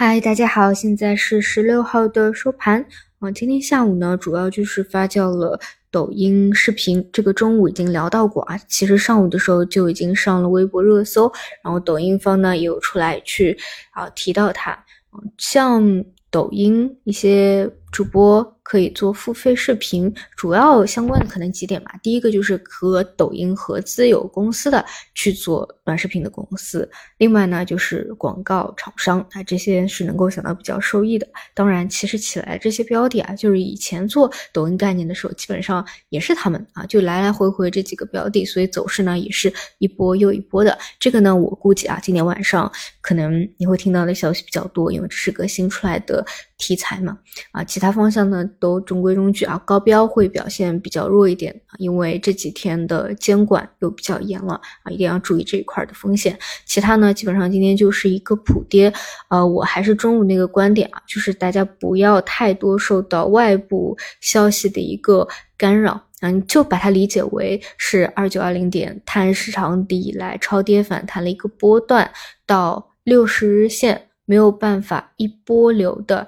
嗨，大家好，现在是十六号的收盘。啊，今天下午呢，主要就是发酵了抖音视频。这个中午已经聊到过啊，其实上午的时候就已经上了微博热搜，然后抖音方呢也有出来去啊提到它。像抖音一些主播。可以做付费视频，主要相关的可能几点吧。第一个就是和抖音合资有公司的去做短视频的公司，另外呢就是广告厂商啊，这些是能够想到比较受益的。当然，其实起来这些标的啊，就是以前做抖音概念的时候，基本上也是他们啊，就来来回回这几个标的，所以走势呢也是一波又一波的。这个呢，我估计啊，今天晚上可能你会听到的消息比较多，因为这是个新出来的题材嘛。啊，其其他方向呢？都中规中矩啊，高标会表现比较弱一点，因为这几天的监管又比较严了啊，一定要注意这一块的风险。其他呢，基本上今天就是一个普跌，呃，我还是中午那个观点啊，就是大家不要太多受到外部消息的一个干扰，嗯，就把它理解为是二九二零点探市场底以来超跌反弹了一个波段，到六十日线没有办法一波流的。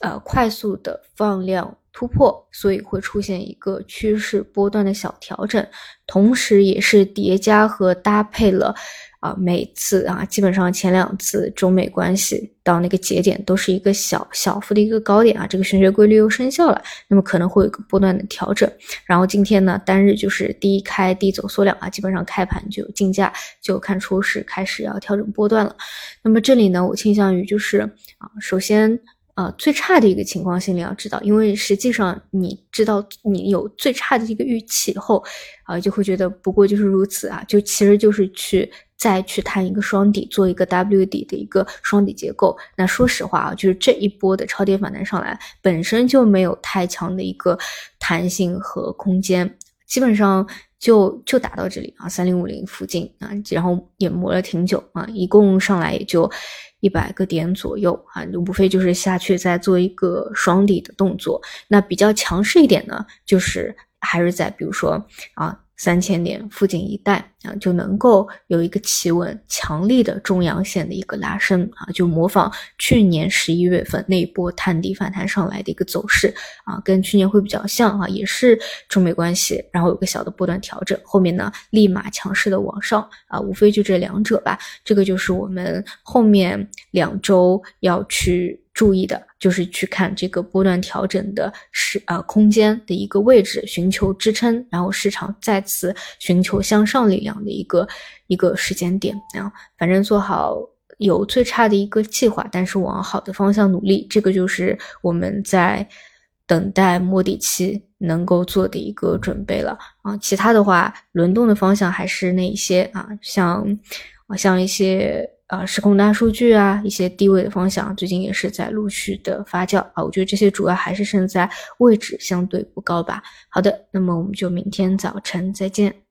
呃，快速的放量突破，所以会出现一个趋势波段的小调整，同时也是叠加和搭配了啊，每次啊，基本上前两次中美关系到那个节点都是一个小小幅的一个高点啊，这个玄学规律又生效了，那么可能会有一个波段的调整。然后今天呢，单日就是低开低走缩量啊，基本上开盘就竞价就看出是开始要调整波段了。那么这里呢，我倾向于就是啊，首先。啊，最差的一个情况心里要知道，因为实际上你知道你有最差的一个预期后，啊，就会觉得不过就是如此啊，就其实就是去再去探一个双底，做一个 W 底的一个双底结构。那说实话啊，就是这一波的超跌反弹上来，本身就没有太强的一个弹性和空间，基本上就就打到这里啊，三零五零附近啊，然后也磨了挺久啊，一共上来也就。一百个点左右啊，无非就是下去再做一个双底的动作。那比较强势一点呢，就是还是在比如说啊。三千点附近一带啊，就能够有一个企稳强力的中阳线的一个拉升啊，就模仿去年十一月份那一波探底反弹上来的一个走势啊，跟去年会比较像啊，也是中美关系，然后有个小的波段调整，后面呢立马强势的往上啊，无非就这两者吧，这个就是我们后面两周要去。注意的就是去看这个波段调整的是啊空间的一个位置，寻求支撑，然后市场再次寻求向上力量的一个一个时间点啊。反正做好有最差的一个计划，但是往好的方向努力，这个就是我们在等待摸底期能够做的一个准备了啊。其他的话，轮动的方向还是那一些啊，像啊像一些。啊，时空大数据啊，一些低位的方向，最近也是在陆续的发酵啊。我觉得这些主要还是胜在位置相对不高吧。好的，那么我们就明天早晨再见。